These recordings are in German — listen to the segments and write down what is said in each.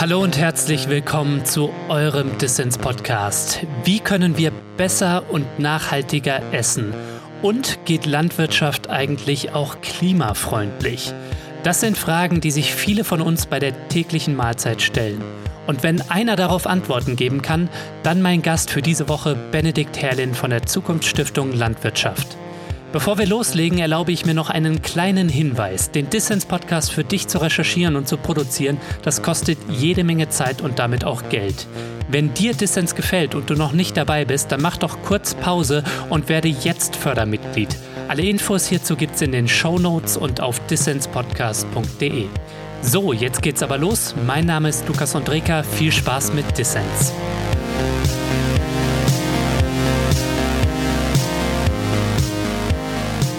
Hallo und herzlich willkommen zu eurem Dissens Podcast. Wie können wir besser und nachhaltiger essen? Und geht Landwirtschaft eigentlich auch klimafreundlich? Das sind Fragen, die sich viele von uns bei der täglichen Mahlzeit stellen. Und wenn einer darauf Antworten geben kann, dann mein Gast für diese Woche Benedikt Herrlin von der Zukunftsstiftung Landwirtschaft. Bevor wir loslegen, erlaube ich mir noch einen kleinen Hinweis. Den Dissens-Podcast für dich zu recherchieren und zu produzieren, das kostet jede Menge Zeit und damit auch Geld. Wenn dir Dissens gefällt und du noch nicht dabei bist, dann mach doch kurz Pause und werde jetzt Fördermitglied. Alle Infos hierzu gibt's in den Show Notes und auf dissenspodcast.de. So, jetzt geht's aber los. Mein Name ist Lukas Andreka. Viel Spaß mit Dissens.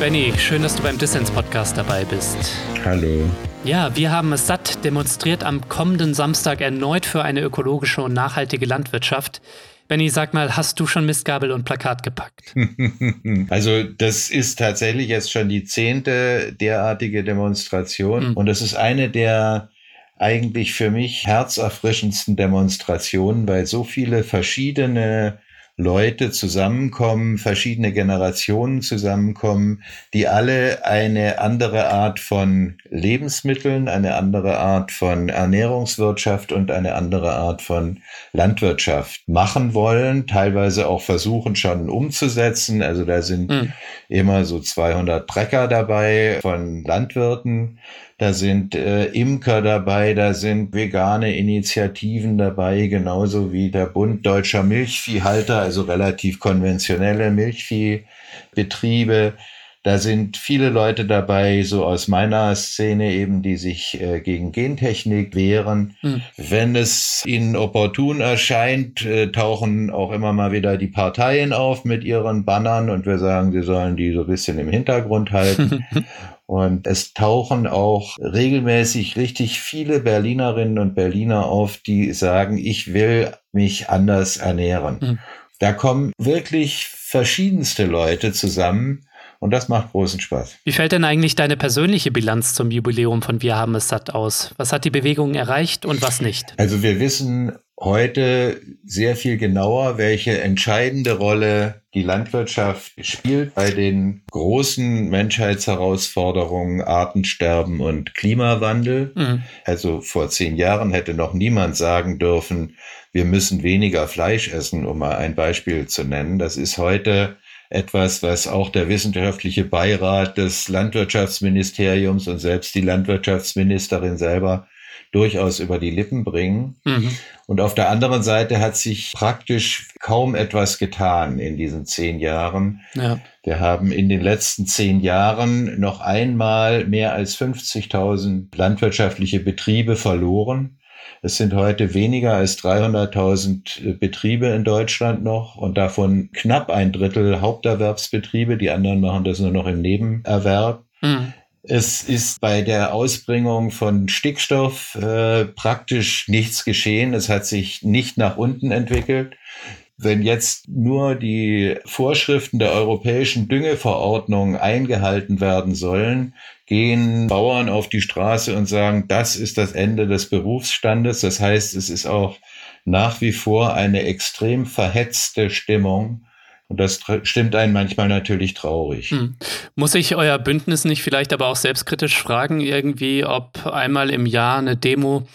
Benny, schön, dass du beim Dissens-Podcast dabei bist. Hallo. Ja, wir haben es satt demonstriert am kommenden Samstag erneut für eine ökologische und nachhaltige Landwirtschaft. Benny, sag mal, hast du schon Mistgabel und Plakat gepackt? Also das ist tatsächlich jetzt schon die zehnte derartige Demonstration mhm. und es ist eine der eigentlich für mich herzerfrischendsten Demonstrationen, weil so viele verschiedene Leute zusammenkommen, verschiedene Generationen zusammenkommen, die alle eine andere Art von Lebensmitteln, eine andere Art von Ernährungswirtschaft und eine andere Art von Landwirtschaft machen wollen, teilweise auch versuchen schon umzusetzen. Also da sind mhm. immer so 200 Trecker dabei von Landwirten da sind äh, Imker dabei, da sind vegane Initiativen dabei, genauso wie der Bund deutscher Milchviehhalter, also relativ konventionelle Milchviehbetriebe. Da sind viele Leute dabei, so aus meiner Szene eben, die sich äh, gegen Gentechnik wehren. Hm. Wenn es ihnen opportun erscheint, äh, tauchen auch immer mal wieder die Parteien auf mit ihren Bannern und wir sagen, sie sollen die so ein bisschen im Hintergrund halten. Und es tauchen auch regelmäßig richtig viele Berlinerinnen und Berliner auf, die sagen, ich will mich anders ernähren. Mhm. Da kommen wirklich verschiedenste Leute zusammen. Und das macht großen Spaß. Wie fällt denn eigentlich deine persönliche Bilanz zum Jubiläum von Wir haben es satt aus? Was hat die Bewegung erreicht und was nicht? Also wir wissen heute sehr viel genauer, welche entscheidende Rolle die Landwirtschaft spielt bei den großen Menschheitsherausforderungen Artensterben und Klimawandel. Mhm. Also vor zehn Jahren hätte noch niemand sagen dürfen, wir müssen weniger Fleisch essen, um mal ein Beispiel zu nennen. Das ist heute etwas, was auch der wissenschaftliche Beirat des Landwirtschaftsministeriums und selbst die Landwirtschaftsministerin selber durchaus über die Lippen bringen. Mhm. Und auf der anderen Seite hat sich praktisch kaum etwas getan in diesen zehn Jahren. Ja. Wir haben in den letzten zehn Jahren noch einmal mehr als 50.000 landwirtschaftliche Betriebe verloren. Es sind heute weniger als 300.000 Betriebe in Deutschland noch und davon knapp ein Drittel Haupterwerbsbetriebe. Die anderen machen das nur noch im Nebenerwerb. Mhm. Es ist bei der Ausbringung von Stickstoff äh, praktisch nichts geschehen. Es hat sich nicht nach unten entwickelt. Wenn jetzt nur die Vorschriften der europäischen Düngeverordnung eingehalten werden sollen, gehen Bauern auf die Straße und sagen, das ist das Ende des Berufsstandes. Das heißt, es ist auch nach wie vor eine extrem verhetzte Stimmung und das stimmt einen manchmal natürlich traurig. Hm. Muss ich euer Bündnis nicht vielleicht aber auch selbstkritisch fragen, irgendwie, ob einmal im Jahr eine Demo,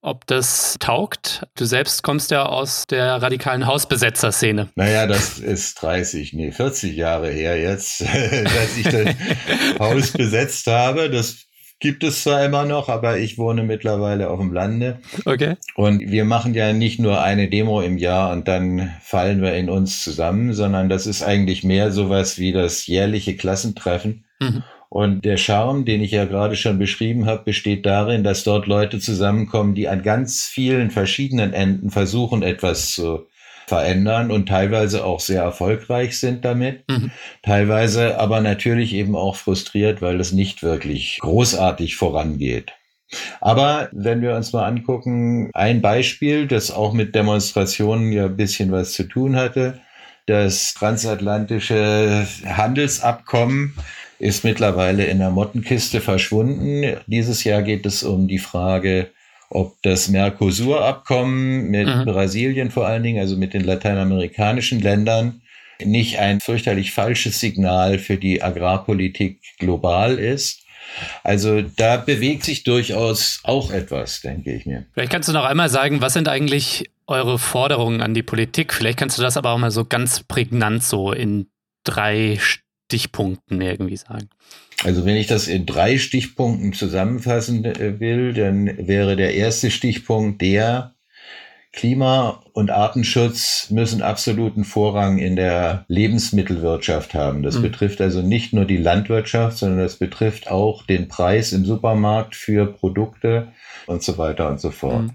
ob das taugt? Du selbst kommst ja aus der radikalen Hausbesetzerszene. Naja, das ist 30, nee, 40 Jahre her jetzt, dass ich das Haus besetzt habe. Das gibt es zwar immer noch, aber ich wohne mittlerweile auf dem Lande. Okay. Und wir machen ja nicht nur eine Demo im Jahr und dann fallen wir in uns zusammen, sondern das ist eigentlich mehr sowas wie das jährliche Klassentreffen. Mhm. Und der Charme, den ich ja gerade schon beschrieben habe, besteht darin, dass dort Leute zusammenkommen, die an ganz vielen verschiedenen Enden versuchen, etwas zu verändern und teilweise auch sehr erfolgreich sind damit. Mhm. Teilweise aber natürlich eben auch frustriert, weil es nicht wirklich großartig vorangeht. Aber wenn wir uns mal angucken, ein Beispiel, das auch mit Demonstrationen ja ein bisschen was zu tun hatte, das transatlantische Handelsabkommen ist mittlerweile in der Mottenkiste verschwunden. Dieses Jahr geht es um die Frage, ob das Mercosur-Abkommen mit mhm. Brasilien vor allen Dingen, also mit den lateinamerikanischen Ländern, nicht ein fürchterlich falsches Signal für die Agrarpolitik global ist. Also da bewegt sich durchaus auch etwas, denke ich mir. Vielleicht kannst du noch einmal sagen, was sind eigentlich eure Forderungen an die Politik? Vielleicht kannst du das aber auch mal so ganz prägnant so in drei Stichpunkten irgendwie sagen. Also wenn ich das in drei Stichpunkten zusammenfassen äh, will, dann wäre der erste Stichpunkt der, Klima- und Artenschutz müssen absoluten Vorrang in der Lebensmittelwirtschaft haben. Das mhm. betrifft also nicht nur die Landwirtschaft, sondern das betrifft auch den Preis im Supermarkt für Produkte und so weiter und so fort. Mhm.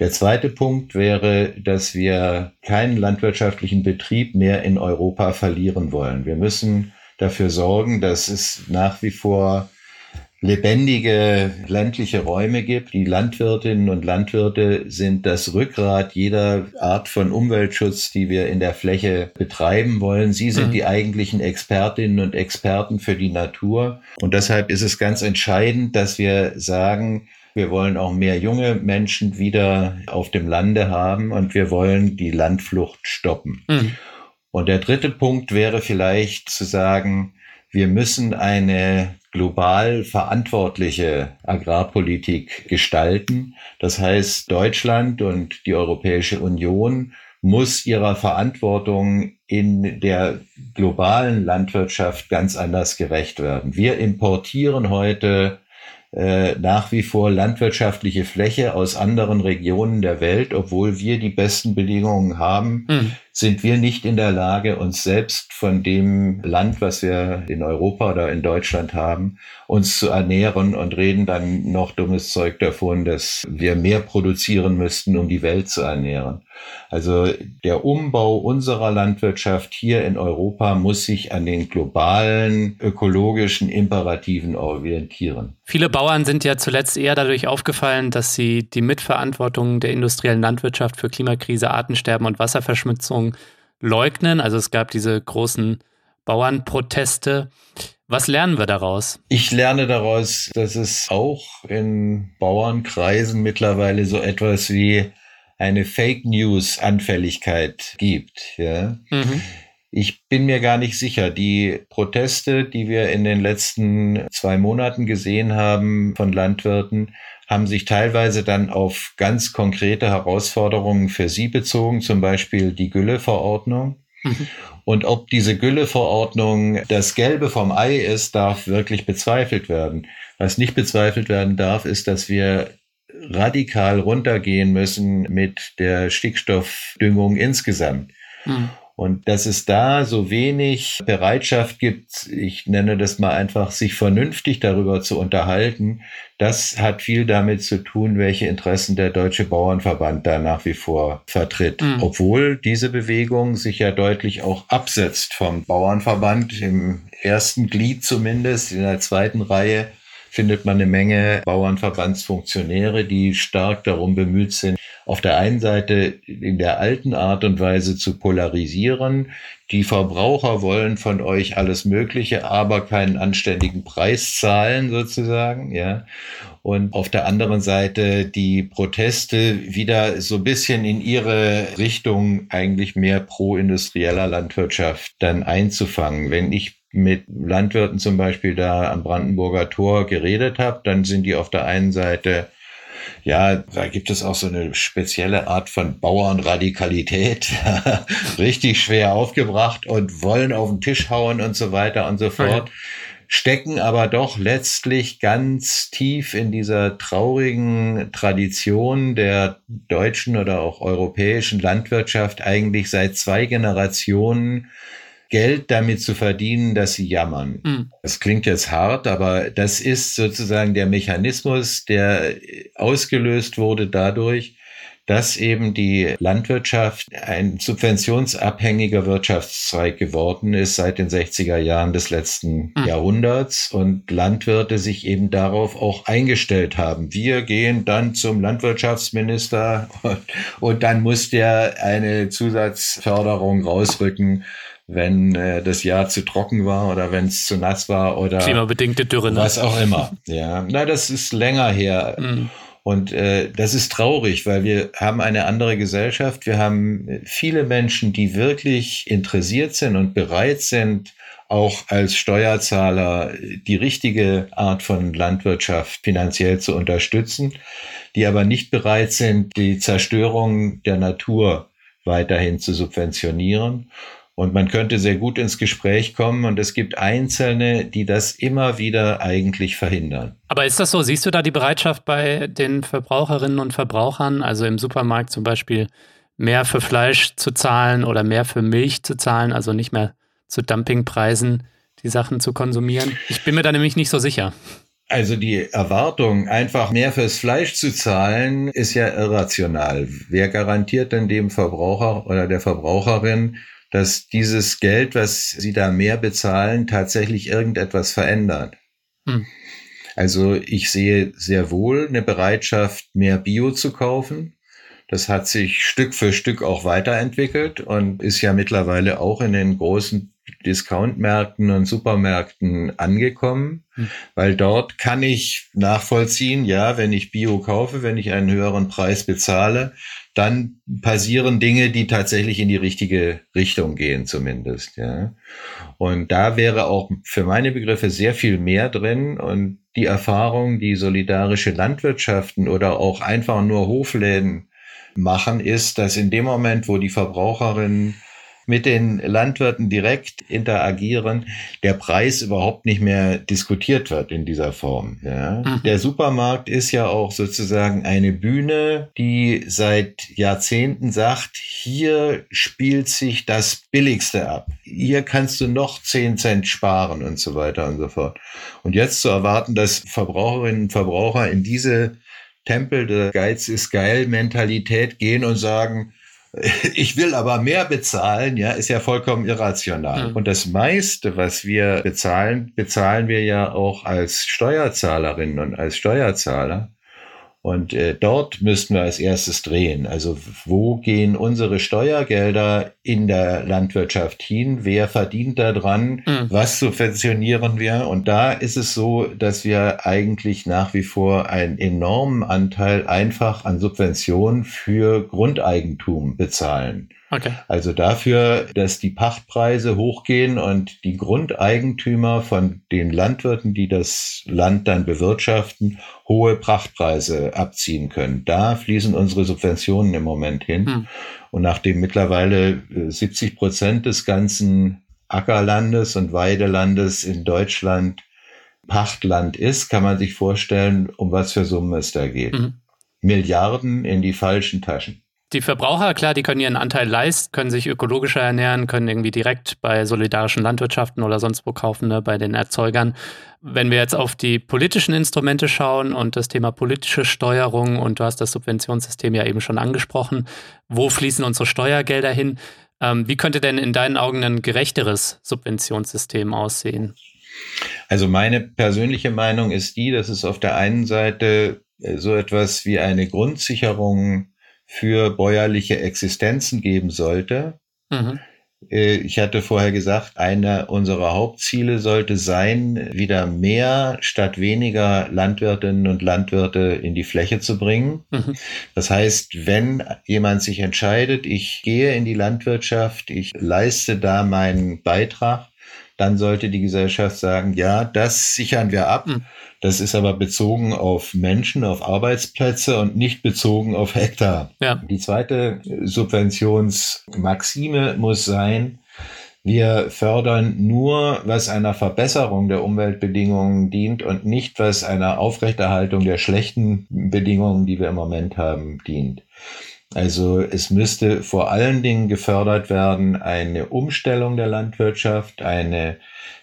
Der zweite Punkt wäre, dass wir keinen landwirtschaftlichen Betrieb mehr in Europa verlieren wollen. Wir müssen dafür sorgen, dass es nach wie vor lebendige ländliche Räume gibt. Die Landwirtinnen und Landwirte sind das Rückgrat jeder Art von Umweltschutz, die wir in der Fläche betreiben wollen. Sie sind mhm. die eigentlichen Expertinnen und Experten für die Natur. Und deshalb ist es ganz entscheidend, dass wir sagen, wir wollen auch mehr junge Menschen wieder auf dem Lande haben und wir wollen die Landflucht stoppen. Mhm. Und der dritte Punkt wäre vielleicht zu sagen, wir müssen eine global verantwortliche Agrarpolitik gestalten. Das heißt, Deutschland und die Europäische Union muss ihrer Verantwortung in der globalen Landwirtschaft ganz anders gerecht werden. Wir importieren heute äh, nach wie vor landwirtschaftliche Fläche aus anderen Regionen der Welt, obwohl wir die besten Bedingungen haben, mhm. Sind wir nicht in der Lage, uns selbst von dem Land, was wir in Europa oder in Deutschland haben, uns zu ernähren und reden dann noch dummes Zeug davon, dass wir mehr produzieren müssten, um die Welt zu ernähren. Also der Umbau unserer Landwirtschaft hier in Europa muss sich an den globalen ökologischen Imperativen orientieren. Viele Bauern sind ja zuletzt eher dadurch aufgefallen, dass sie die Mitverantwortung der industriellen Landwirtschaft für Klimakrise, Artensterben und Wasserverschmutzung leugnen. Also es gab diese großen Bauernproteste. Was lernen wir daraus? Ich lerne daraus, dass es auch in Bauernkreisen mittlerweile so etwas wie eine Fake News Anfälligkeit gibt. Ja. Mhm. Ich bin mir gar nicht sicher. Die Proteste, die wir in den letzten zwei Monaten gesehen haben von Landwirten, haben sich teilweise dann auf ganz konkrete Herausforderungen für sie bezogen, zum Beispiel die Gülleverordnung. Mhm. Und ob diese Gülleverordnung das Gelbe vom Ei ist, darf wirklich bezweifelt werden. Was nicht bezweifelt werden darf, ist, dass wir radikal runtergehen müssen mit der Stickstoffdüngung insgesamt. Mhm. Und dass es da so wenig Bereitschaft gibt, ich nenne das mal einfach, sich vernünftig darüber zu unterhalten, das hat viel damit zu tun, welche Interessen der Deutsche Bauernverband da nach wie vor vertritt. Mhm. Obwohl diese Bewegung sich ja deutlich auch absetzt vom Bauernverband, im ersten Glied zumindest, in der zweiten Reihe findet man eine Menge Bauernverbandsfunktionäre, die stark darum bemüht sind, auf der einen Seite in der alten Art und Weise zu polarisieren. Die Verbraucher wollen von euch alles Mögliche, aber keinen anständigen Preis zahlen sozusagen, ja. Und auf der anderen Seite die Proteste wieder so ein bisschen in ihre Richtung eigentlich mehr pro-industrieller Landwirtschaft dann einzufangen. Wenn ich mit Landwirten zum Beispiel da am Brandenburger Tor geredet habe, dann sind die auf der einen Seite ja, da gibt es auch so eine spezielle Art von Bauernradikalität, richtig schwer aufgebracht und wollen auf den Tisch hauen und so weiter und so fort, stecken aber doch letztlich ganz tief in dieser traurigen Tradition der deutschen oder auch europäischen Landwirtschaft eigentlich seit zwei Generationen Geld damit zu verdienen, dass sie jammern. Mhm. Das klingt jetzt hart, aber das ist sozusagen der Mechanismus, der ausgelöst wurde dadurch, dass eben die Landwirtschaft ein subventionsabhängiger Wirtschaftszweig geworden ist seit den 60er Jahren des letzten mhm. Jahrhunderts und Landwirte sich eben darauf auch eingestellt haben. Wir gehen dann zum Landwirtschaftsminister und, und dann muss der eine Zusatzförderung rausrücken wenn äh, das Jahr zu trocken war oder wenn es zu nass war oder klimabedingte Dürre, ne? was auch immer. Ja, na, das ist länger her. Mhm. Und äh, das ist traurig, weil wir haben eine andere Gesellschaft. Wir haben viele Menschen, die wirklich interessiert sind und bereit sind, auch als Steuerzahler die richtige Art von Landwirtschaft finanziell zu unterstützen, die aber nicht bereit sind, die Zerstörung der Natur weiterhin zu subventionieren. Und man könnte sehr gut ins Gespräch kommen und es gibt Einzelne, die das immer wieder eigentlich verhindern. Aber ist das so? Siehst du da die Bereitschaft bei den Verbraucherinnen und Verbrauchern, also im Supermarkt zum Beispiel, mehr für Fleisch zu zahlen oder mehr für Milch zu zahlen, also nicht mehr zu Dumpingpreisen die Sachen zu konsumieren? Ich bin mir da nämlich nicht so sicher. Also die Erwartung, einfach mehr fürs Fleisch zu zahlen, ist ja irrational. Wer garantiert denn dem Verbraucher oder der Verbraucherin, dass dieses Geld, was sie da mehr bezahlen, tatsächlich irgendetwas verändert? Hm. Also ich sehe sehr wohl eine Bereitschaft, mehr Bio zu kaufen. Das hat sich Stück für Stück auch weiterentwickelt und ist ja mittlerweile auch in den großen Discountmärkten und Supermärkten angekommen, hm. weil dort kann ich nachvollziehen, ja, wenn ich Bio kaufe, wenn ich einen höheren Preis bezahle, dann passieren Dinge, die tatsächlich in die richtige Richtung gehen, zumindest, ja. Und da wäre auch für meine Begriffe sehr viel mehr drin und die Erfahrung, die solidarische Landwirtschaften oder auch einfach nur Hofläden machen, ist, dass in dem Moment, wo die Verbraucherinnen mit den Landwirten direkt interagieren, der Preis überhaupt nicht mehr diskutiert wird in dieser Form. Ja. Mhm. Der Supermarkt ist ja auch sozusagen eine Bühne, die seit Jahrzehnten sagt, hier spielt sich das Billigste ab. Hier kannst du noch 10 Cent sparen und so weiter und so fort. Und jetzt zu erwarten, dass Verbraucherinnen und Verbraucher in diese Tempel der Geiz ist geil Mentalität gehen und sagen, ich will aber mehr bezahlen, ja, ist ja vollkommen irrational. Mhm. Und das meiste, was wir bezahlen, bezahlen wir ja auch als Steuerzahlerinnen und als Steuerzahler. Und äh, dort müssten wir als erstes drehen. Also wo gehen unsere Steuergelder in der Landwirtschaft hin? Wer verdient daran? Mhm. Was subventionieren wir? Und da ist es so, dass wir eigentlich nach wie vor einen enormen Anteil einfach an Subventionen für Grundeigentum bezahlen. Okay. Also dafür, dass die Pachtpreise hochgehen und die Grundeigentümer von den Landwirten, die das Land dann bewirtschaften, hohe Prachtpreise abziehen können. Da fließen unsere Subventionen im Moment hin. Hm. Und nachdem mittlerweile 70 äh, Prozent des ganzen Ackerlandes und Weidelandes in Deutschland Pachtland ist, kann man sich vorstellen, um was für Summen es da geht. Mhm. Milliarden in die falschen Taschen. Die Verbraucher, klar, die können ihren Anteil leisten, können sich ökologischer ernähren, können irgendwie direkt bei solidarischen Landwirtschaften oder sonst wo kaufen, ne, bei den Erzeugern. Wenn wir jetzt auf die politischen Instrumente schauen und das Thema politische Steuerung und du hast das Subventionssystem ja eben schon angesprochen, wo fließen unsere Steuergelder hin? Ähm, wie könnte denn in deinen Augen ein gerechteres Subventionssystem aussehen? Also meine persönliche Meinung ist die, dass es auf der einen Seite äh, so etwas wie eine Grundsicherung für bäuerliche Existenzen geben sollte. Mhm. Äh, ich hatte vorher gesagt, einer unserer Hauptziele sollte sein, wieder mehr statt weniger Landwirtinnen und Landwirte in die Fläche zu bringen. Mhm. Das heißt, wenn jemand sich entscheidet, ich gehe in die Landwirtschaft, ich leiste da meinen Beitrag, dann sollte die Gesellschaft sagen, ja, das sichern wir ab. Mhm. Das ist aber bezogen auf Menschen, auf Arbeitsplätze und nicht bezogen auf Hektar. Ja. Die zweite Subventionsmaxime muss sein, wir fördern nur, was einer Verbesserung der Umweltbedingungen dient und nicht, was einer Aufrechterhaltung der schlechten Bedingungen, die wir im Moment haben, dient. Also es müsste vor allen Dingen gefördert werden eine Umstellung der Landwirtschaft, eine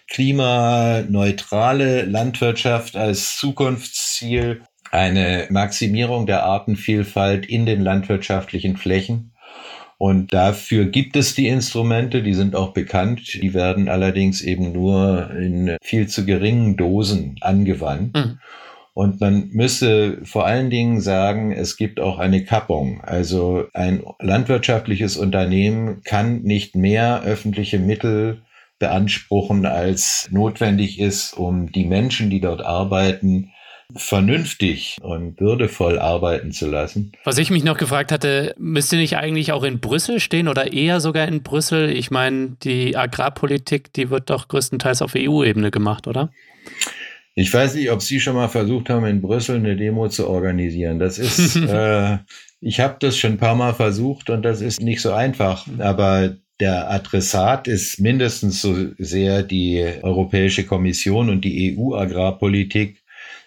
klimaneutrale Landwirtschaft als Zukunftsziel, eine Maximierung der Artenvielfalt in den landwirtschaftlichen Flächen. Und dafür gibt es die Instrumente, die sind auch bekannt, die werden allerdings eben nur in viel zu geringen Dosen angewandt. Mhm. Und man müsse vor allen Dingen sagen, es gibt auch eine Kappung. Also ein landwirtschaftliches Unternehmen kann nicht mehr öffentliche Mittel beanspruchen, als notwendig ist, um die Menschen, die dort arbeiten, vernünftig und würdevoll arbeiten zu lassen. Was ich mich noch gefragt hatte, müsste nicht eigentlich auch in Brüssel stehen oder eher sogar in Brüssel? Ich meine, die Agrarpolitik, die wird doch größtenteils auf EU-Ebene gemacht, oder? Ich weiß nicht, ob Sie schon mal versucht haben, in Brüssel eine Demo zu organisieren. Das ist, äh, ich habe das schon ein paar Mal versucht und das ist nicht so einfach. Aber der Adressat ist mindestens so sehr die Europäische Kommission und die EU-Agrarpolitik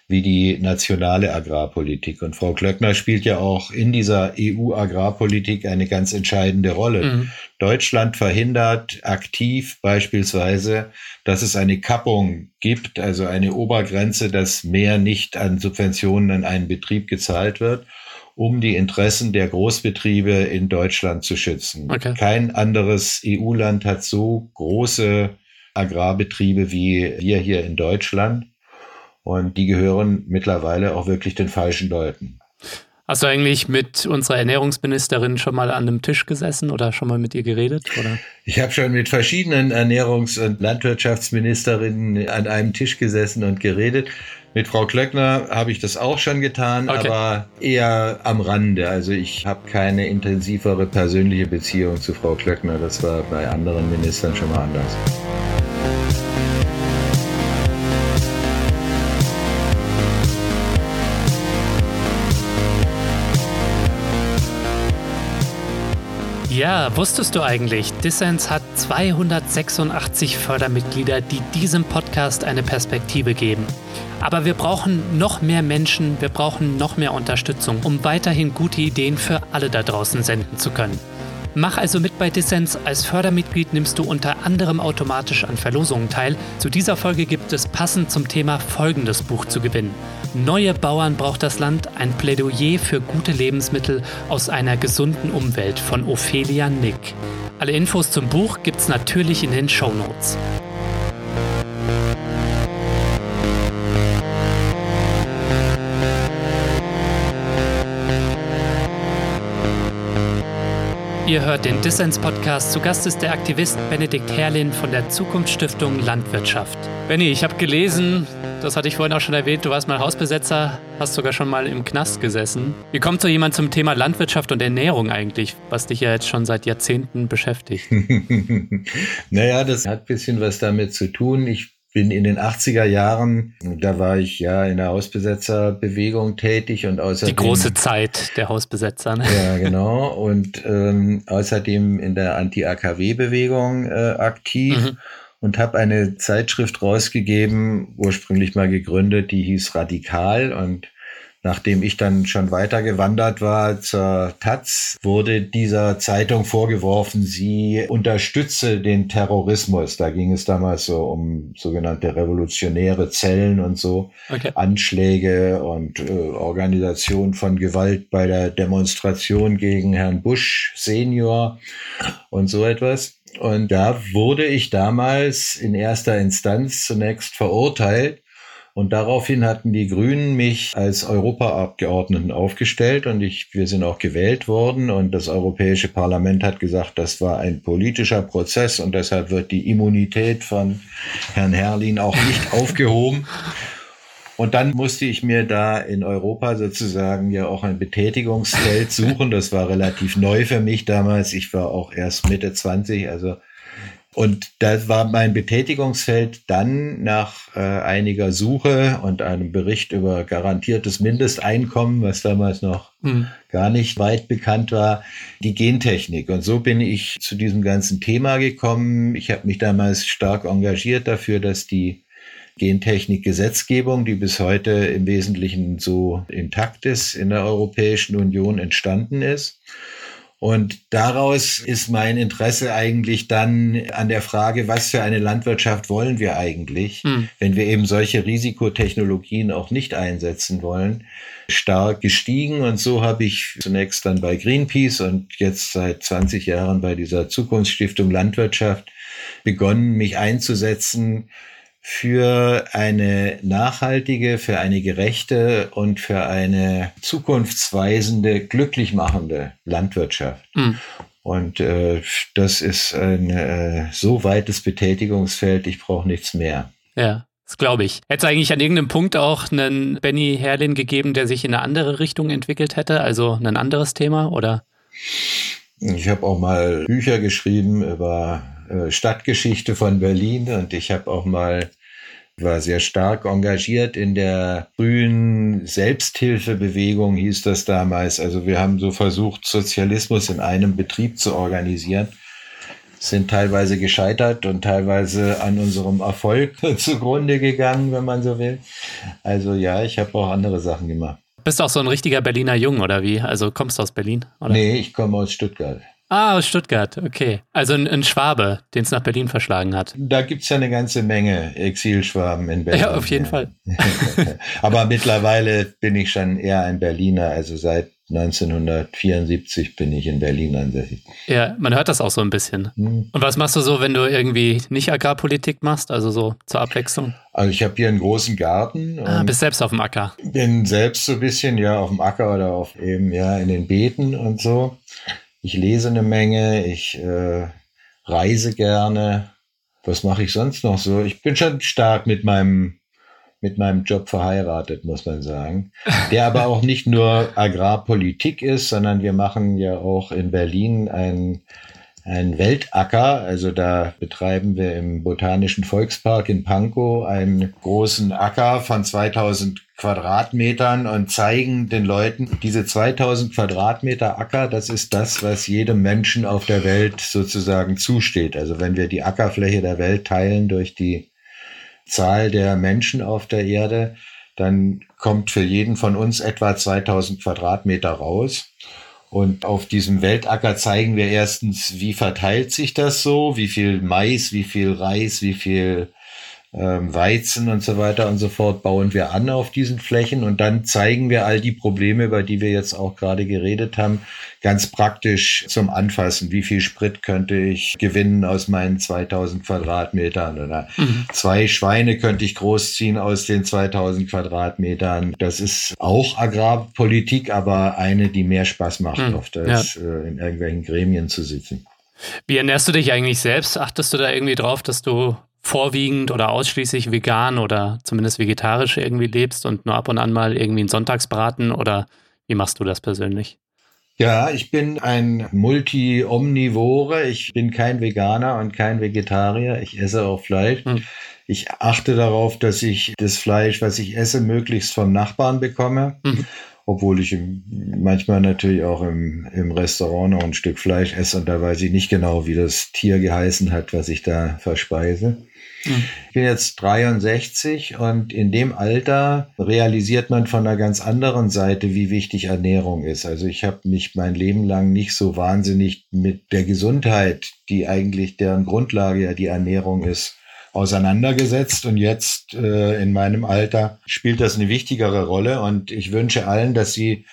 wie die nationale Agrarpolitik. Und Frau Klöckner spielt ja auch in dieser EU-Agrarpolitik eine ganz entscheidende Rolle. Mhm. Deutschland verhindert aktiv beispielsweise, dass es eine Kappung gibt, also eine Obergrenze, dass mehr nicht an Subventionen an einen Betrieb gezahlt wird um die Interessen der Großbetriebe in Deutschland zu schützen. Okay. Kein anderes EU-Land hat so große Agrarbetriebe wie wir hier in Deutschland. Und die gehören mittlerweile auch wirklich den falschen Leuten. Hast du eigentlich mit unserer Ernährungsministerin schon mal an einem Tisch gesessen oder schon mal mit ihr geredet? Oder? Ich habe schon mit verschiedenen Ernährungs- und Landwirtschaftsministerinnen an einem Tisch gesessen und geredet. Mit Frau Klöckner habe ich das auch schon getan, okay. aber eher am Rande. Also ich habe keine intensivere persönliche Beziehung zu Frau Klöckner. Das war bei anderen Ministern schon mal anders. Ja, wusstest du eigentlich, Dissens hat 286 Fördermitglieder, die diesem Podcast eine Perspektive geben. Aber wir brauchen noch mehr Menschen, wir brauchen noch mehr Unterstützung, um weiterhin gute Ideen für alle da draußen senden zu können. Mach also mit bei Dissens. Als Fördermitglied nimmst du unter anderem automatisch an Verlosungen teil. Zu dieser Folge gibt es passend zum Thema folgendes Buch zu gewinnen. Neue Bauern braucht das Land, ein Plädoyer für gute Lebensmittel aus einer gesunden Umwelt von Ophelia Nick. Alle Infos zum Buch gibt's natürlich in den Show Notes. Ihr hört den Dissens-Podcast. Zu Gast ist der Aktivist Benedikt Herrlin von der Zukunftsstiftung Landwirtschaft. Benny, ich habe gelesen, das hatte ich vorhin auch schon erwähnt, du warst mal Hausbesetzer, hast sogar schon mal im Knast gesessen. Wie kommt so jemand zum Thema Landwirtschaft und Ernährung eigentlich, was dich ja jetzt schon seit Jahrzehnten beschäftigt? naja, das hat ein bisschen was damit zu tun. Ich bin in den 80er Jahren, da war ich ja in der Hausbesetzerbewegung tätig und außerdem. Die große Zeit der Hausbesetzer, ne? Ja, genau. Und ähm, außerdem in der Anti-AKW-Bewegung äh, aktiv. Mhm. Und habe eine Zeitschrift rausgegeben, ursprünglich mal gegründet, die hieß Radikal und Nachdem ich dann schon weiter gewandert war zur Taz, wurde dieser Zeitung vorgeworfen, sie unterstütze den Terrorismus. Da ging es damals so um sogenannte revolutionäre Zellen und so, okay. Anschläge und äh, Organisation von Gewalt bei der Demonstration gegen Herrn Bush Senior und so etwas. Und da wurde ich damals in erster Instanz zunächst verurteilt und daraufhin hatten die Grünen mich als Europaabgeordneten aufgestellt und ich, wir sind auch gewählt worden und das Europäische Parlament hat gesagt, das war ein politischer Prozess und deshalb wird die Immunität von Herrn Herrlin auch nicht aufgehoben. Und dann musste ich mir da in Europa sozusagen ja auch ein Betätigungsfeld suchen. Das war relativ neu für mich damals. Ich war auch erst Mitte 20, also und das war mein Betätigungsfeld dann nach äh, einiger Suche und einem Bericht über garantiertes Mindesteinkommen, was damals noch mhm. gar nicht weit bekannt war, die Gentechnik. Und so bin ich zu diesem ganzen Thema gekommen. Ich habe mich damals stark engagiert dafür, dass die Gentechnik-Gesetzgebung, die bis heute im Wesentlichen so intakt ist, in der Europäischen Union entstanden ist. Und daraus ist mein Interesse eigentlich dann an der Frage, was für eine Landwirtschaft wollen wir eigentlich, hm. wenn wir eben solche Risikotechnologien auch nicht einsetzen wollen, stark gestiegen. Und so habe ich zunächst dann bei Greenpeace und jetzt seit 20 Jahren bei dieser Zukunftsstiftung Landwirtschaft begonnen, mich einzusetzen für eine nachhaltige, für eine gerechte und für eine zukunftsweisende, glücklich machende Landwirtschaft. Mhm. Und äh, das ist ein äh, so weites Betätigungsfeld, ich brauche nichts mehr. Ja. Das glaube ich. Hätte es eigentlich an irgendeinem Punkt auch einen Benny Herlin gegeben, der sich in eine andere Richtung entwickelt hätte, also ein anderes Thema, oder? Ich habe auch mal Bücher geschrieben über Stadtgeschichte von Berlin und ich habe auch mal war sehr stark engagiert in der frühen Selbsthilfebewegung, hieß das damals. Also wir haben so versucht, Sozialismus in einem Betrieb zu organisieren sind teilweise gescheitert und teilweise an unserem Erfolg zugrunde gegangen, wenn man so will. Also ja, ich habe auch andere Sachen gemacht. Bist du auch so ein richtiger Berliner Jung oder wie? Also kommst du aus Berlin? Oder? Nee, ich komme aus Stuttgart. Ah, aus Stuttgart, okay. Also ein, ein Schwabe, den es nach Berlin verschlagen hat. Da gibt es ja eine ganze Menge Exilschwaben in Berlin. Ja, auf jeden ja. Fall. Aber mittlerweile bin ich schon eher ein Berliner, also seit 1974 bin ich in Berlin ansässig. Ja, man hört das auch so ein bisschen. Hm. Und was machst du so, wenn du irgendwie nicht Agrarpolitik machst, also so zur Abwechslung? Also ich habe hier einen großen Garten. Ah, bist selbst auf dem Acker? Bin selbst so ein bisschen, ja, auf dem Acker oder auf eben, ja, in den Beeten und so. Ich lese eine Menge, ich äh, reise gerne. Was mache ich sonst noch so? Ich bin schon stark mit meinem mit meinem Job verheiratet, muss man sagen. Der aber auch nicht nur Agrarpolitik ist, sondern wir machen ja auch in Berlin ein, ein Weltacker. Also da betreiben wir im Botanischen Volkspark in Pankow einen großen Acker von 2000 Quadratmetern und zeigen den Leuten, diese 2000 Quadratmeter Acker, das ist das, was jedem Menschen auf der Welt sozusagen zusteht. Also wenn wir die Ackerfläche der Welt teilen durch die Zahl der Menschen auf der Erde, dann kommt für jeden von uns etwa 2000 Quadratmeter raus. Und auf diesem Weltacker zeigen wir erstens, wie verteilt sich das so, wie viel Mais, wie viel Reis, wie viel Weizen und so weiter und so fort bauen wir an auf diesen Flächen und dann zeigen wir all die Probleme, über die wir jetzt auch gerade geredet haben, ganz praktisch zum Anfassen. Wie viel Sprit könnte ich gewinnen aus meinen 2000 Quadratmetern oder mhm. zwei Schweine könnte ich großziehen aus den 2000 Quadratmetern. Das ist auch Agrarpolitik, aber eine, die mehr Spaß macht, mhm. oft als ja. äh, in irgendwelchen Gremien zu sitzen. Wie ernährst du dich eigentlich selbst? Achtest du da irgendwie drauf, dass du vorwiegend oder ausschließlich vegan oder zumindest vegetarisch irgendwie lebst und nur ab und an mal irgendwie einen Sonntagsbraten oder wie machst du das persönlich? Ja, ich bin ein Multi-Omnivore. Ich bin kein Veganer und kein Vegetarier. Ich esse auch Fleisch. Hm. Ich achte darauf, dass ich das Fleisch, was ich esse, möglichst vom Nachbarn bekomme. Hm. Obwohl ich manchmal natürlich auch im, im Restaurant noch ein Stück Fleisch esse und da weiß ich nicht genau, wie das Tier geheißen hat, was ich da verspeise. Ich bin jetzt 63 und in dem Alter realisiert man von einer ganz anderen Seite, wie wichtig Ernährung ist. Also ich habe mich mein Leben lang nicht so wahnsinnig mit der Gesundheit, die eigentlich deren Grundlage ja die Ernährung ist, auseinandergesetzt und jetzt äh, in meinem Alter spielt das eine wichtigere Rolle und ich wünsche allen, dass sie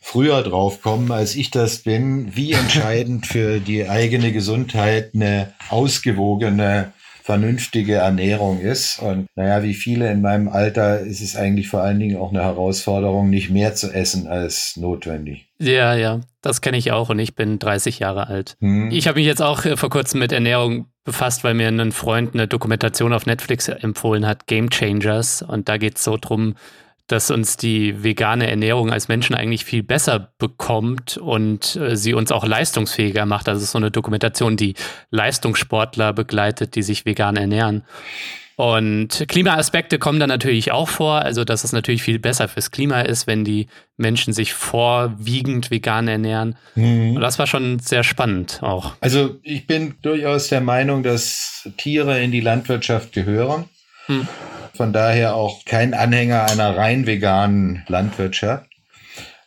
früher drauf kommen, als ich das bin, wie entscheidend für die eigene Gesundheit eine ausgewogene vernünftige Ernährung ist. Und naja, wie viele in meinem Alter ist es eigentlich vor allen Dingen auch eine Herausforderung, nicht mehr zu essen als notwendig. Ja, ja, das kenne ich auch und ich bin 30 Jahre alt. Hm. Ich habe mich jetzt auch äh, vor kurzem mit Ernährung befasst, weil mir ein Freund eine Dokumentation auf Netflix empfohlen hat, Game Changers. Und da geht es so drum, dass uns die vegane Ernährung als Menschen eigentlich viel besser bekommt und äh, sie uns auch leistungsfähiger macht. Also es ist so eine Dokumentation, die Leistungssportler begleitet, die sich vegan ernähren. Und Klimaaspekte kommen da natürlich auch vor, also dass es natürlich viel besser fürs Klima ist, wenn die Menschen sich vorwiegend vegan ernähren. Mhm. Und das war schon sehr spannend auch. Also ich bin durchaus der Meinung, dass Tiere in die Landwirtschaft gehören. Mhm. Von daher auch kein Anhänger einer rein veganen Landwirtschaft.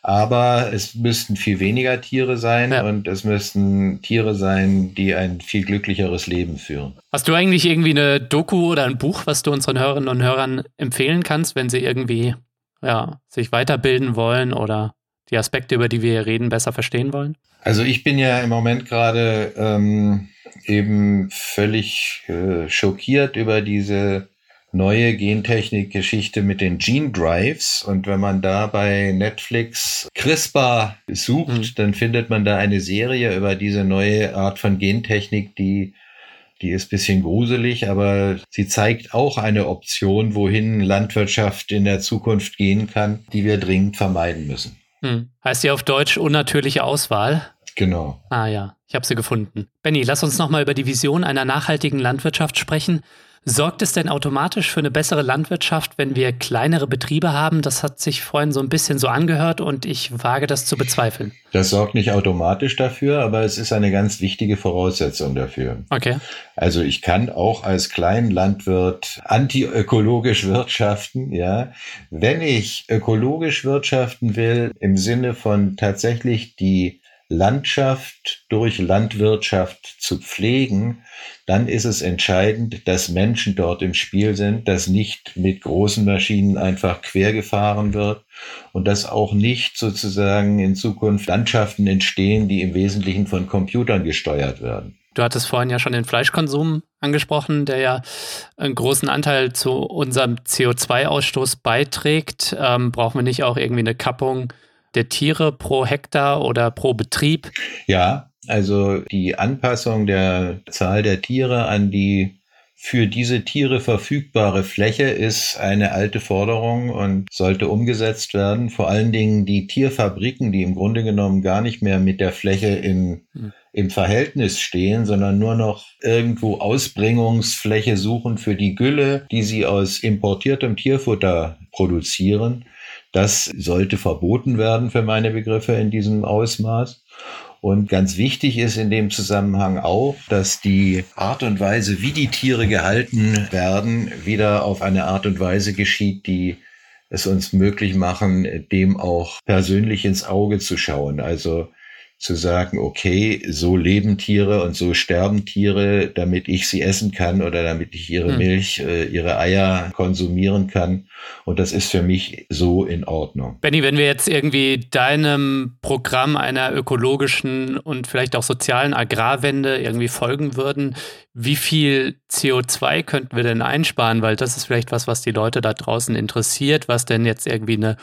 Aber es müssten viel weniger Tiere sein ja. und es müssten Tiere sein, die ein viel glücklicheres Leben führen. Hast du eigentlich irgendwie eine Doku oder ein Buch, was du unseren Hörerinnen und Hörern empfehlen kannst, wenn sie irgendwie ja, sich weiterbilden wollen oder die Aspekte, über die wir hier reden, besser verstehen wollen? Also ich bin ja im Moment gerade ähm, eben völlig äh, schockiert über diese neue Gentechnik-Geschichte mit den Gene Drives. Und wenn man da bei Netflix CRISPR sucht, mhm. dann findet man da eine Serie über diese neue Art von Gentechnik, die Die ist bisschen gruselig, aber sie zeigt auch eine Option, wohin Landwirtschaft in der Zukunft gehen kann, die wir dringend vermeiden müssen. Hm. Heißt die auf Deutsch unnatürliche Auswahl? Genau. Ah ja, ich habe sie gefunden. Benny, lass uns nochmal über die Vision einer nachhaltigen Landwirtschaft sprechen. Sorgt es denn automatisch für eine bessere Landwirtschaft, wenn wir kleinere Betriebe haben? Das hat sich vorhin so ein bisschen so angehört und ich wage das zu bezweifeln. Das sorgt nicht automatisch dafür, aber es ist eine ganz wichtige Voraussetzung dafür. Okay. Also ich kann auch als Kleinlandwirt antiökologisch wirtschaften, ja. Wenn ich ökologisch wirtschaften will, im Sinne von tatsächlich die Landschaft durch Landwirtschaft zu pflegen, dann ist es entscheidend, dass Menschen dort im Spiel sind, dass nicht mit großen Maschinen einfach quer gefahren wird und dass auch nicht sozusagen in Zukunft Landschaften entstehen, die im Wesentlichen von Computern gesteuert werden. Du hattest vorhin ja schon den Fleischkonsum angesprochen, der ja einen großen Anteil zu unserem CO2-Ausstoß beiträgt. Ähm, brauchen wir nicht auch irgendwie eine Kappung der Tiere pro Hektar oder pro Betrieb? Ja, also die Anpassung der Zahl der Tiere an die für diese Tiere verfügbare Fläche ist eine alte Forderung und sollte umgesetzt werden. Vor allen Dingen die Tierfabriken, die im Grunde genommen gar nicht mehr mit der Fläche in, hm. im Verhältnis stehen, sondern nur noch irgendwo Ausbringungsfläche suchen für die Gülle, die sie aus importiertem Tierfutter produzieren. Das sollte verboten werden für meine Begriffe in diesem Ausmaß. Und ganz wichtig ist in dem Zusammenhang auch, dass die Art und Weise, wie die Tiere gehalten werden, wieder auf eine Art und Weise geschieht, die es uns möglich machen, dem auch persönlich ins Auge zu schauen. Also zu sagen, okay, so leben Tiere und so sterben Tiere, damit ich sie essen kann oder damit ich ihre hm. Milch, äh, ihre Eier konsumieren kann. Und das ist für mich so in Ordnung. Benny, wenn wir jetzt irgendwie deinem Programm einer ökologischen und vielleicht auch sozialen Agrarwende irgendwie folgen würden, wie viel CO2 könnten wir denn einsparen? Weil das ist vielleicht was, was die Leute da draußen interessiert, was denn jetzt irgendwie eine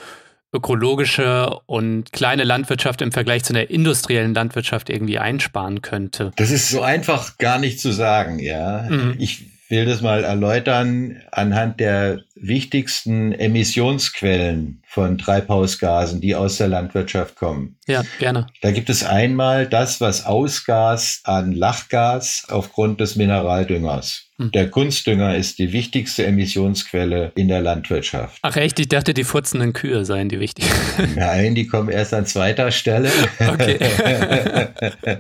ökologische und kleine Landwirtschaft im Vergleich zu einer industriellen Landwirtschaft irgendwie einsparen könnte? Das ist so einfach gar nicht zu sagen, ja. Mhm. Ich will das mal erläutern anhand der wichtigsten Emissionsquellen von Treibhausgasen, die aus der Landwirtschaft kommen. Ja, gerne. Da gibt es einmal das, was ausgast an Lachgas aufgrund des Mineraldüngers. Hm. Der Kunstdünger ist die wichtigste Emissionsquelle in der Landwirtschaft. Ach echt, ich dachte, die furzenden Kühe seien die wichtigsten. Nein, die kommen erst an zweiter Stelle. Okay.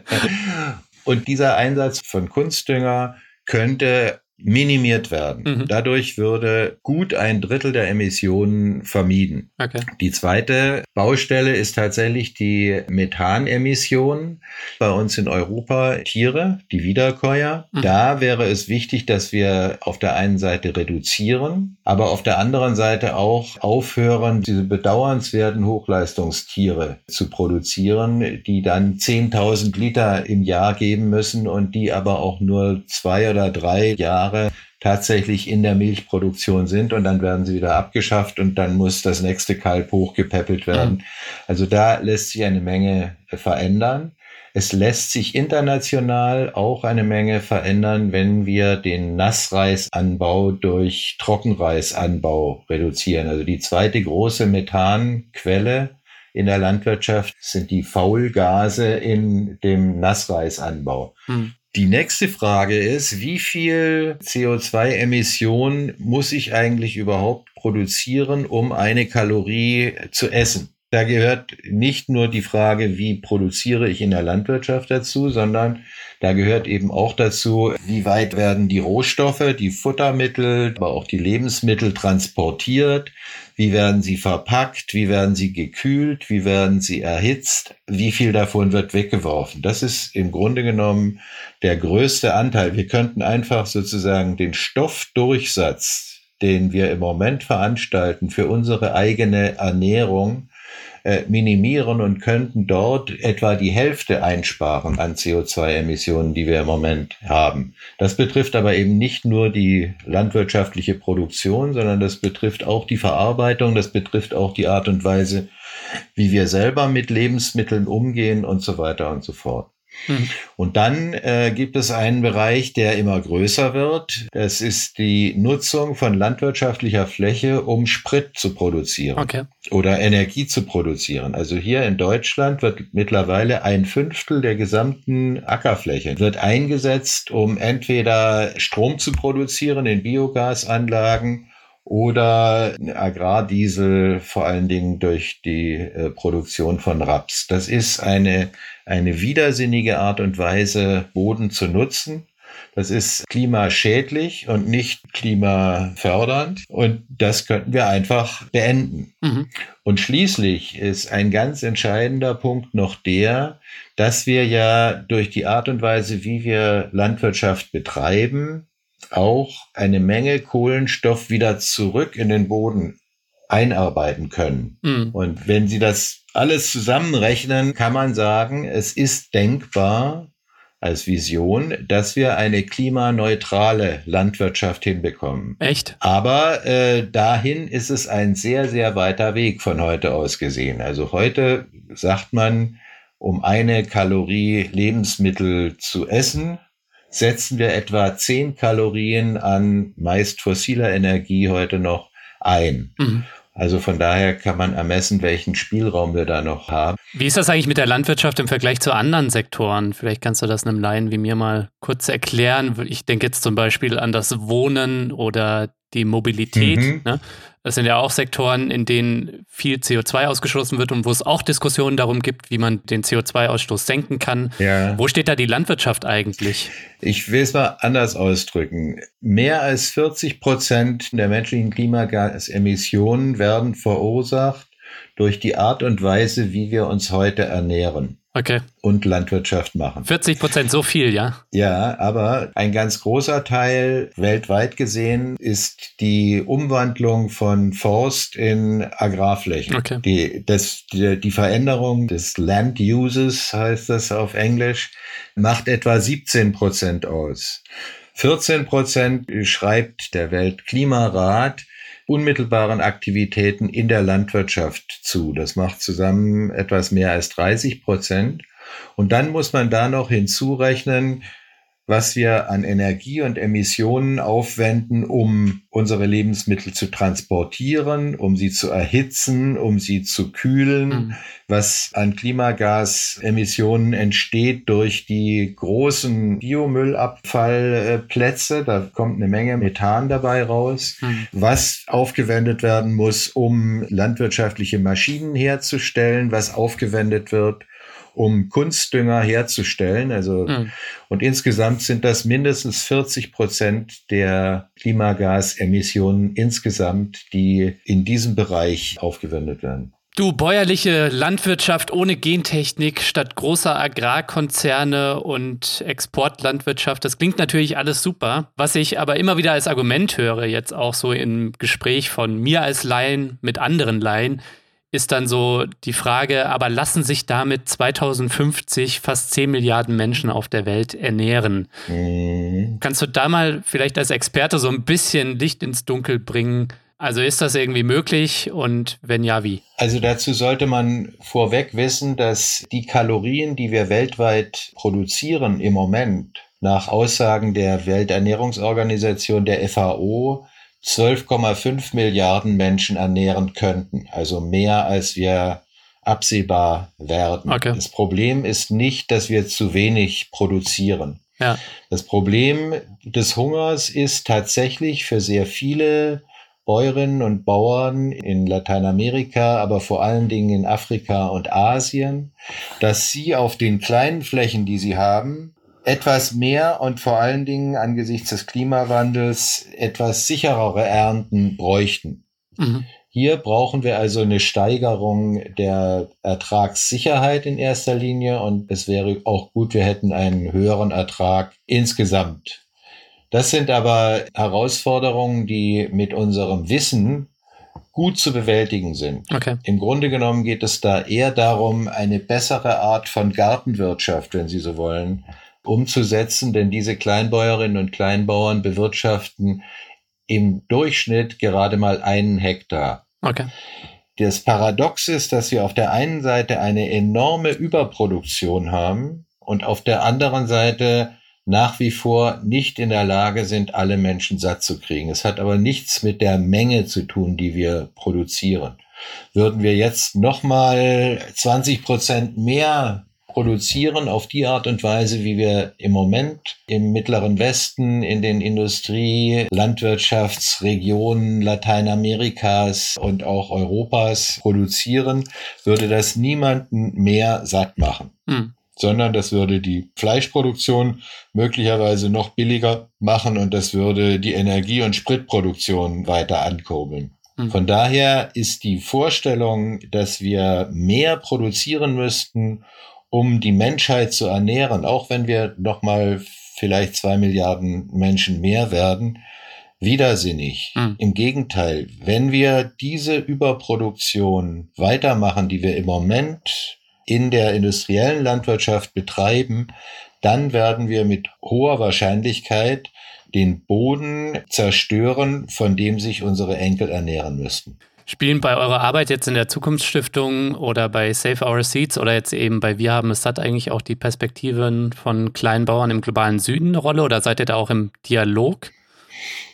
Und dieser Einsatz von Kunstdünger könnte minimiert werden. Mhm. Dadurch würde gut ein Drittel der Emissionen vermieden. Okay. Die zweite Baustelle ist tatsächlich die Methanemission bei uns in Europa Tiere, die Wiederkäuer. Mhm. Da wäre es wichtig, dass wir auf der einen Seite reduzieren, aber auf der anderen Seite auch aufhören, diese bedauernswerten Hochleistungstiere zu produzieren, die dann 10.000 Liter im Jahr geben müssen und die aber auch nur zwei oder drei Jahre Jahre tatsächlich in der Milchproduktion sind und dann werden sie wieder abgeschafft und dann muss das nächste Kalb hochgepäppelt werden. Mhm. Also da lässt sich eine Menge verändern. Es lässt sich international auch eine Menge verändern, wenn wir den Nassreisanbau durch Trockenreisanbau reduzieren. Also die zweite große Methanquelle in der Landwirtschaft sind die Faulgase in dem Nassreisanbau. Hm. Die nächste Frage ist, wie viel CO2-Emission muss ich eigentlich überhaupt produzieren, um eine Kalorie zu essen? Da gehört nicht nur die Frage, wie produziere ich in der Landwirtschaft dazu, sondern da gehört eben auch dazu, wie weit werden die Rohstoffe, die Futtermittel, aber auch die Lebensmittel transportiert, wie werden sie verpackt, wie werden sie gekühlt, wie werden sie erhitzt, wie viel davon wird weggeworfen. Das ist im Grunde genommen der größte Anteil. Wir könnten einfach sozusagen den Stoffdurchsatz, den wir im Moment veranstalten für unsere eigene Ernährung, äh, minimieren und könnten dort etwa die Hälfte einsparen an CO2-Emissionen, die wir im Moment haben. Das betrifft aber eben nicht nur die landwirtschaftliche Produktion, sondern das betrifft auch die Verarbeitung, das betrifft auch die Art und Weise, wie wir selber mit Lebensmitteln umgehen und so weiter und so fort. Mhm. Und dann äh, gibt es einen Bereich, der immer größer wird. Das ist die Nutzung von landwirtschaftlicher Fläche, um Sprit zu produzieren okay. oder Energie zu produzieren. Also hier in Deutschland wird mittlerweile ein Fünftel der gesamten Ackerfläche wird eingesetzt, um entweder Strom zu produzieren in Biogasanlagen oder Agrardiesel vor allen Dingen durch die äh, Produktion von Raps. Das ist eine, eine widersinnige Art und Weise, Boden zu nutzen. Das ist klimaschädlich und nicht klimafördernd. Und das könnten wir einfach beenden. Mhm. Und schließlich ist ein ganz entscheidender Punkt noch der, dass wir ja durch die Art und Weise, wie wir Landwirtschaft betreiben, auch eine Menge Kohlenstoff wieder zurück in den Boden einarbeiten können. Mhm. Und wenn Sie das alles zusammenrechnen, kann man sagen, es ist denkbar als Vision, dass wir eine klimaneutrale Landwirtschaft hinbekommen. Echt? Aber äh, dahin ist es ein sehr, sehr weiter Weg von heute aus gesehen. Also heute sagt man, um eine Kalorie Lebensmittel zu essen, setzen wir etwa 10 Kalorien an meist fossiler Energie heute noch ein. Mhm. Also von daher kann man ermessen, welchen Spielraum wir da noch haben. Wie ist das eigentlich mit der Landwirtschaft im Vergleich zu anderen Sektoren? Vielleicht kannst du das einem Laien wie mir mal kurz erklären. Ich denke jetzt zum Beispiel an das Wohnen oder die Mobilität. Mhm. Ne? Das sind ja auch Sektoren, in denen viel CO2 ausgestoßen wird und wo es auch Diskussionen darum gibt, wie man den CO2-Ausstoß senken kann. Ja. Wo steht da die Landwirtschaft eigentlich? Ich will es mal anders ausdrücken. Mehr als 40 Prozent der menschlichen Klimagasemissionen werden verursacht durch die Art und Weise, wie wir uns heute ernähren. Okay. Und Landwirtschaft machen. 40 Prozent, so viel, ja? Ja, aber ein ganz großer Teil weltweit gesehen ist die Umwandlung von Forst in Agrarflächen. Okay. Die, das, die, die Veränderung des Land Uses, heißt das auf Englisch, macht etwa 17 Prozent aus. 14 Prozent schreibt der Weltklimarat unmittelbaren Aktivitäten in der Landwirtschaft zu. Das macht zusammen etwas mehr als 30 Prozent. Und dann muss man da noch hinzurechnen, was wir an Energie und Emissionen aufwenden, um unsere Lebensmittel zu transportieren, um sie zu erhitzen, um sie zu kühlen, mhm. was an Klimagasemissionen entsteht durch die großen Biomüllabfallplätze. Da kommt eine Menge Methan dabei raus, mhm. was aufgewendet werden muss, um landwirtschaftliche Maschinen herzustellen, was aufgewendet wird, um Kunstdünger herzustellen. Also, mhm. und insgesamt sind das mindestens 40 Prozent der Klimagasemissionen insgesamt, die in diesem Bereich aufgewendet werden. Du, bäuerliche Landwirtschaft ohne Gentechnik statt großer Agrarkonzerne und Exportlandwirtschaft, das klingt natürlich alles super. Was ich aber immer wieder als Argument höre, jetzt auch so im Gespräch von mir als Laien mit anderen Laien, ist dann so die Frage, aber lassen sich damit 2050 fast 10 Milliarden Menschen auf der Welt ernähren? Mhm. Kannst du da mal vielleicht als Experte so ein bisschen Licht ins Dunkel bringen? Also ist das irgendwie möglich und wenn ja, wie? Also dazu sollte man vorweg wissen, dass die Kalorien, die wir weltweit produzieren im Moment, nach Aussagen der Welternährungsorganisation der FAO 12,5 Milliarden Menschen ernähren könnten. Also mehr als wir absehbar werden. Okay. Das Problem ist nicht, dass wir zu wenig produzieren. Ja. Das Problem des Hungers ist tatsächlich für sehr viele Bäuerinnen und Bauern in Lateinamerika, aber vor allen Dingen in Afrika und Asien, dass sie auf den kleinen Flächen, die sie haben, etwas mehr und vor allen Dingen angesichts des Klimawandels etwas sicherere Ernten bräuchten. Mhm. Hier brauchen wir also eine Steigerung der Ertragssicherheit in erster Linie und es wäre auch gut, wir hätten einen höheren Ertrag insgesamt. Das sind aber Herausforderungen, die mit unserem Wissen gut zu bewältigen sind. Okay. Im Grunde genommen geht es da eher darum, eine bessere Art von Gartenwirtschaft, wenn Sie so wollen, umzusetzen, denn diese Kleinbäuerinnen und Kleinbauern bewirtschaften im Durchschnitt gerade mal einen Hektar. Okay. Das Paradox ist, dass wir auf der einen Seite eine enorme Überproduktion haben und auf der anderen Seite nach wie vor nicht in der Lage sind, alle Menschen satt zu kriegen. Es hat aber nichts mit der Menge zu tun, die wir produzieren. Würden wir jetzt nochmal 20 Prozent mehr produzieren auf die Art und Weise, wie wir im Moment im Mittleren Westen, in den Industrie-, Landwirtschaftsregionen Lateinamerikas und auch Europas produzieren, würde das niemanden mehr satt machen. Hm sondern das würde die Fleischproduktion möglicherweise noch billiger machen und das würde die Energie- und Spritproduktion weiter ankurbeln. Mhm. Von daher ist die Vorstellung, dass wir mehr produzieren müssten, um die Menschheit zu ernähren, auch wenn wir noch mal vielleicht zwei Milliarden Menschen mehr werden, widersinnig. Mhm. Im Gegenteil, wenn wir diese Überproduktion weitermachen, die wir im Moment in der industriellen Landwirtschaft betreiben, dann werden wir mit hoher Wahrscheinlichkeit den Boden zerstören, von dem sich unsere Enkel ernähren müssten. Spielen bei eurer Arbeit jetzt in der Zukunftsstiftung oder bei Save Our Seeds oder jetzt eben bei Wir haben es satt eigentlich auch die Perspektiven von Kleinbauern im globalen Süden eine Rolle oder seid ihr da auch im Dialog?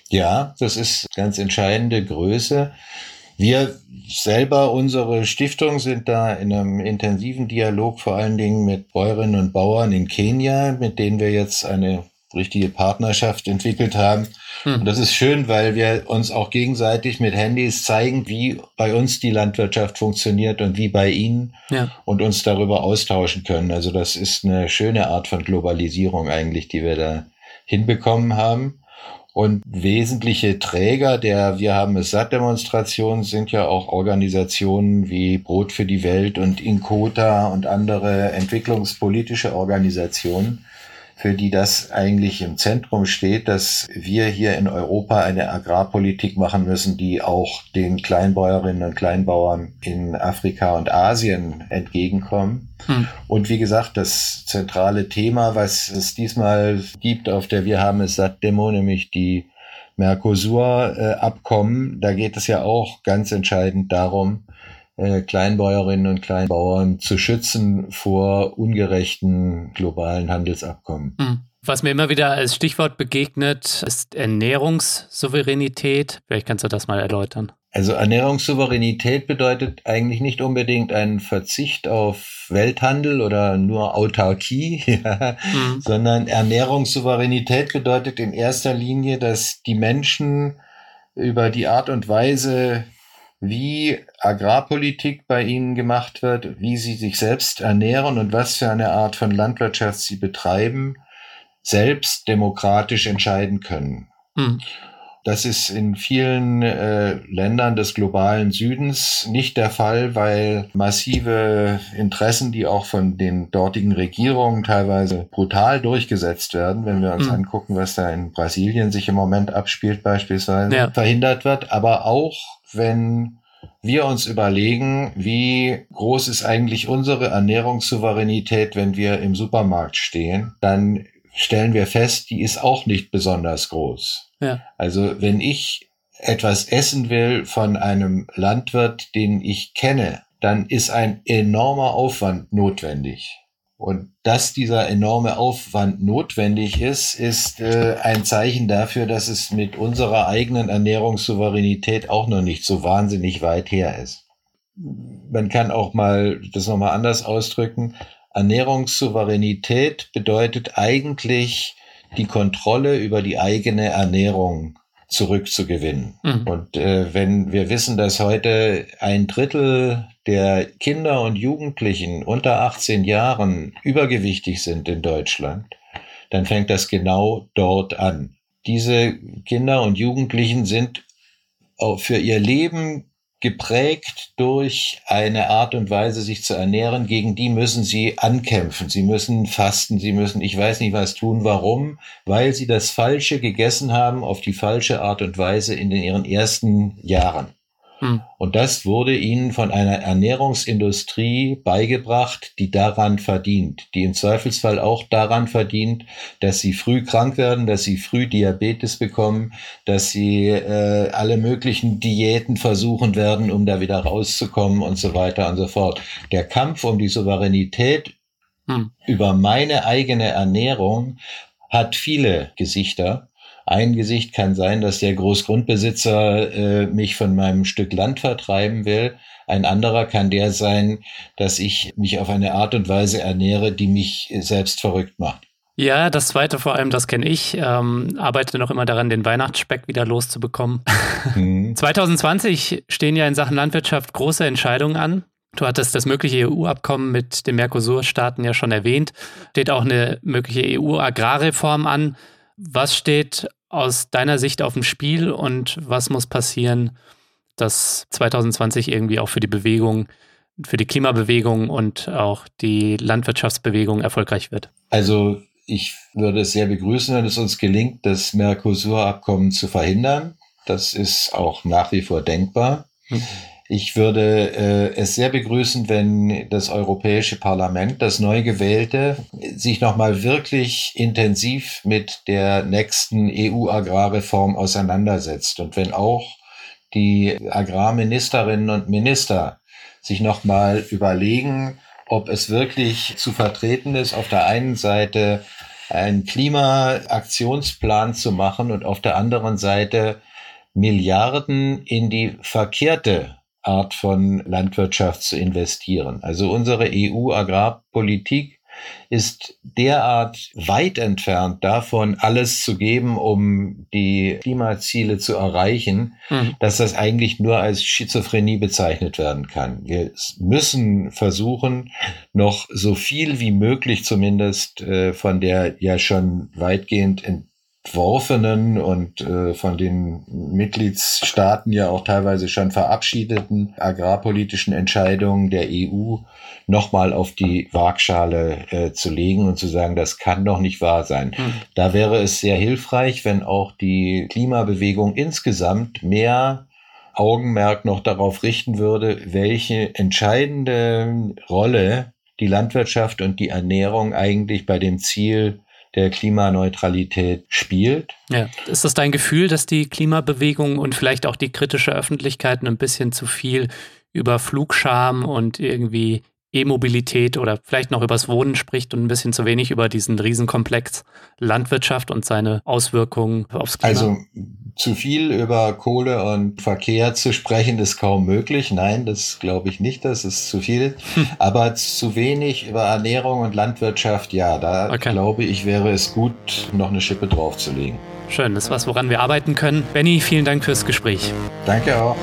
Ja, das ist ganz entscheidende Größe. Wir selber, unsere Stiftung, sind da in einem intensiven Dialog vor allen Dingen mit Bäuerinnen und Bauern in Kenia, mit denen wir jetzt eine richtige Partnerschaft entwickelt haben. Hm. Und das ist schön, weil wir uns auch gegenseitig mit Handys zeigen, wie bei uns die Landwirtschaft funktioniert und wie bei ihnen ja. und uns darüber austauschen können. Also das ist eine schöne Art von Globalisierung eigentlich, die wir da hinbekommen haben. Und wesentliche Träger der Wir haben es satt Demonstration sind ja auch Organisationen wie Brot für die Welt und Inkota und andere entwicklungspolitische Organisationen, für die das eigentlich im Zentrum steht, dass wir hier in Europa eine Agrarpolitik machen müssen, die auch den Kleinbäuerinnen und Kleinbauern in Afrika und Asien entgegenkommen. Hm. Und wie gesagt, das zentrale Thema, was es diesmal gibt auf der Wir haben es satt Demo, nämlich die Mercosur-Abkommen, da geht es ja auch ganz entscheidend darum, äh, Kleinbäuerinnen und Kleinbauern zu schützen vor ungerechten globalen Handelsabkommen. Hm. Was mir immer wieder als Stichwort begegnet, ist Ernährungssouveränität. Vielleicht kannst du das mal erläutern. Also Ernährungssouveränität bedeutet eigentlich nicht unbedingt einen Verzicht auf Welthandel oder nur Autarkie, ja, mhm. sondern Ernährungssouveränität bedeutet in erster Linie, dass die Menschen über die Art und Weise, wie Agrarpolitik bei ihnen gemacht wird, wie sie sich selbst ernähren und was für eine Art von Landwirtschaft sie betreiben, selbst demokratisch entscheiden können. Hm. Das ist in vielen äh, Ländern des globalen Südens nicht der Fall, weil massive Interessen, die auch von den dortigen Regierungen teilweise brutal durchgesetzt werden, wenn wir uns mhm. angucken, was da in Brasilien sich im Moment abspielt beispielsweise, ja. verhindert wird. Aber auch wenn wir uns überlegen, wie groß ist eigentlich unsere Ernährungssouveränität, wenn wir im Supermarkt stehen, dann stellen wir fest, die ist auch nicht besonders groß. Ja. Also wenn ich etwas essen will von einem Landwirt, den ich kenne, dann ist ein enormer Aufwand notwendig. Und dass dieser enorme Aufwand notwendig ist, ist äh, ein Zeichen dafür, dass es mit unserer eigenen Ernährungssouveränität auch noch nicht so wahnsinnig weit her ist. Man kann auch mal das nochmal anders ausdrücken. Ernährungssouveränität bedeutet eigentlich die Kontrolle über die eigene Ernährung zurückzugewinnen. Mhm. Und äh, wenn wir wissen, dass heute ein Drittel der Kinder und Jugendlichen unter 18 Jahren übergewichtig sind in Deutschland, dann fängt das genau dort an. Diese Kinder und Jugendlichen sind für ihr Leben geprägt durch eine Art und Weise, sich zu ernähren, gegen die müssen sie ankämpfen. Sie müssen fasten, sie müssen, ich weiß nicht was tun. Warum? Weil sie das Falsche gegessen haben auf die falsche Art und Weise in ihren ersten Jahren. Hm. Und das wurde ihnen von einer Ernährungsindustrie beigebracht, die daran verdient, die im Zweifelsfall auch daran verdient, dass sie früh krank werden, dass sie früh Diabetes bekommen, dass sie äh, alle möglichen Diäten versuchen werden, um da wieder rauszukommen und so weiter und so fort. Der Kampf um die Souveränität hm. über meine eigene Ernährung hat viele Gesichter. Ein Gesicht kann sein, dass der Großgrundbesitzer äh, mich von meinem Stück Land vertreiben will. Ein anderer kann der sein, dass ich mich auf eine Art und Weise ernähre, die mich selbst verrückt macht. Ja, das zweite vor allem, das kenne ich. Ähm, arbeite noch immer daran, den Weihnachtsspeck wieder loszubekommen. Mhm. 2020 stehen ja in Sachen Landwirtschaft große Entscheidungen an. Du hattest das mögliche EU-Abkommen mit den Mercosur-Staaten ja schon erwähnt. Steht auch eine mögliche EU-Agrarreform an. Was steht aus deiner Sicht auf dem Spiel und was muss passieren, dass 2020 irgendwie auch für die Bewegung, für die Klimabewegung und auch die Landwirtschaftsbewegung erfolgreich wird? Also ich würde es sehr begrüßen, wenn es uns gelingt, das Mercosur-Abkommen zu verhindern. Das ist auch nach wie vor denkbar. Hm. Ich würde äh, es sehr begrüßen, wenn das Europäische Parlament, das neu gewählte, sich nochmal wirklich intensiv mit der nächsten EU-Agrarreform auseinandersetzt. Und wenn auch die Agrarministerinnen und Minister sich nochmal überlegen, ob es wirklich zu vertreten ist, auf der einen Seite einen Klimaaktionsplan zu machen und auf der anderen Seite Milliarden in die verkehrte Art von Landwirtschaft zu investieren. Also unsere EU-Agrarpolitik ist derart weit entfernt davon, alles zu geben, um die Klimaziele zu erreichen, mhm. dass das eigentlich nur als Schizophrenie bezeichnet werden kann. Wir müssen versuchen, noch so viel wie möglich zumindest äh, von der ja schon weitgehend entworfenen und äh, von den Mitgliedsstaaten ja auch teilweise schon verabschiedeten agrarpolitischen Entscheidungen der EU nochmal auf die Waagschale äh, zu legen und zu sagen, das kann doch nicht wahr sein. Mhm. Da wäre es sehr hilfreich, wenn auch die Klimabewegung insgesamt mehr Augenmerk noch darauf richten würde, welche entscheidende Rolle die Landwirtschaft und die Ernährung eigentlich bei dem Ziel der Klimaneutralität spielt. Ja. Ist das dein Gefühl, dass die Klimabewegung und vielleicht auch die kritische Öffentlichkeit ein bisschen zu viel über Flugscham und irgendwie E-Mobilität oder vielleicht noch übers Wohnen spricht und ein bisschen zu wenig über diesen Riesenkomplex Landwirtschaft und seine Auswirkungen aufs Klima? Also zu viel über Kohle und Verkehr zu sprechen ist kaum möglich. Nein, das glaube ich nicht, das ist zu viel. Hm. Aber zu wenig über Ernährung und Landwirtschaft, ja, da okay. glaube ich, wäre es gut, noch eine Schippe draufzulegen. Schön, das ist was, woran wir arbeiten können. Benny, vielen Dank fürs Gespräch. Danke auch.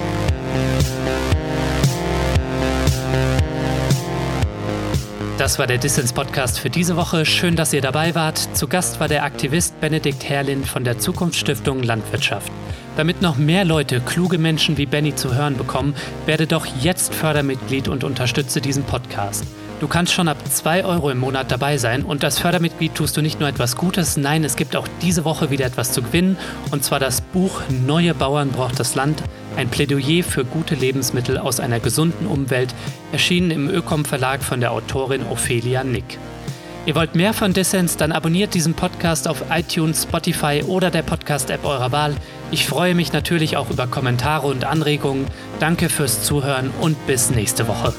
Das war der Dissens Podcast für diese Woche. Schön, dass ihr dabei wart. Zu Gast war der Aktivist Benedikt Herrlin von der Zukunftsstiftung Landwirtschaft. Damit noch mehr Leute kluge Menschen wie Benny zu hören bekommen, werde doch jetzt Fördermitglied und unterstütze diesen Podcast. Du kannst schon ab 2 Euro im Monat dabei sein und als Fördermitglied tust du nicht nur etwas Gutes, nein, es gibt auch diese Woche wieder etwas zu gewinnen und zwar das Buch Neue Bauern braucht das Land, ein Plädoyer für gute Lebensmittel aus einer gesunden Umwelt, erschienen im Ökom Verlag von der Autorin Ophelia Nick. Ihr wollt mehr von Dissens, dann abonniert diesen Podcast auf iTunes, Spotify oder der Podcast-App eurer Wahl. Ich freue mich natürlich auch über Kommentare und Anregungen. Danke fürs Zuhören und bis nächste Woche.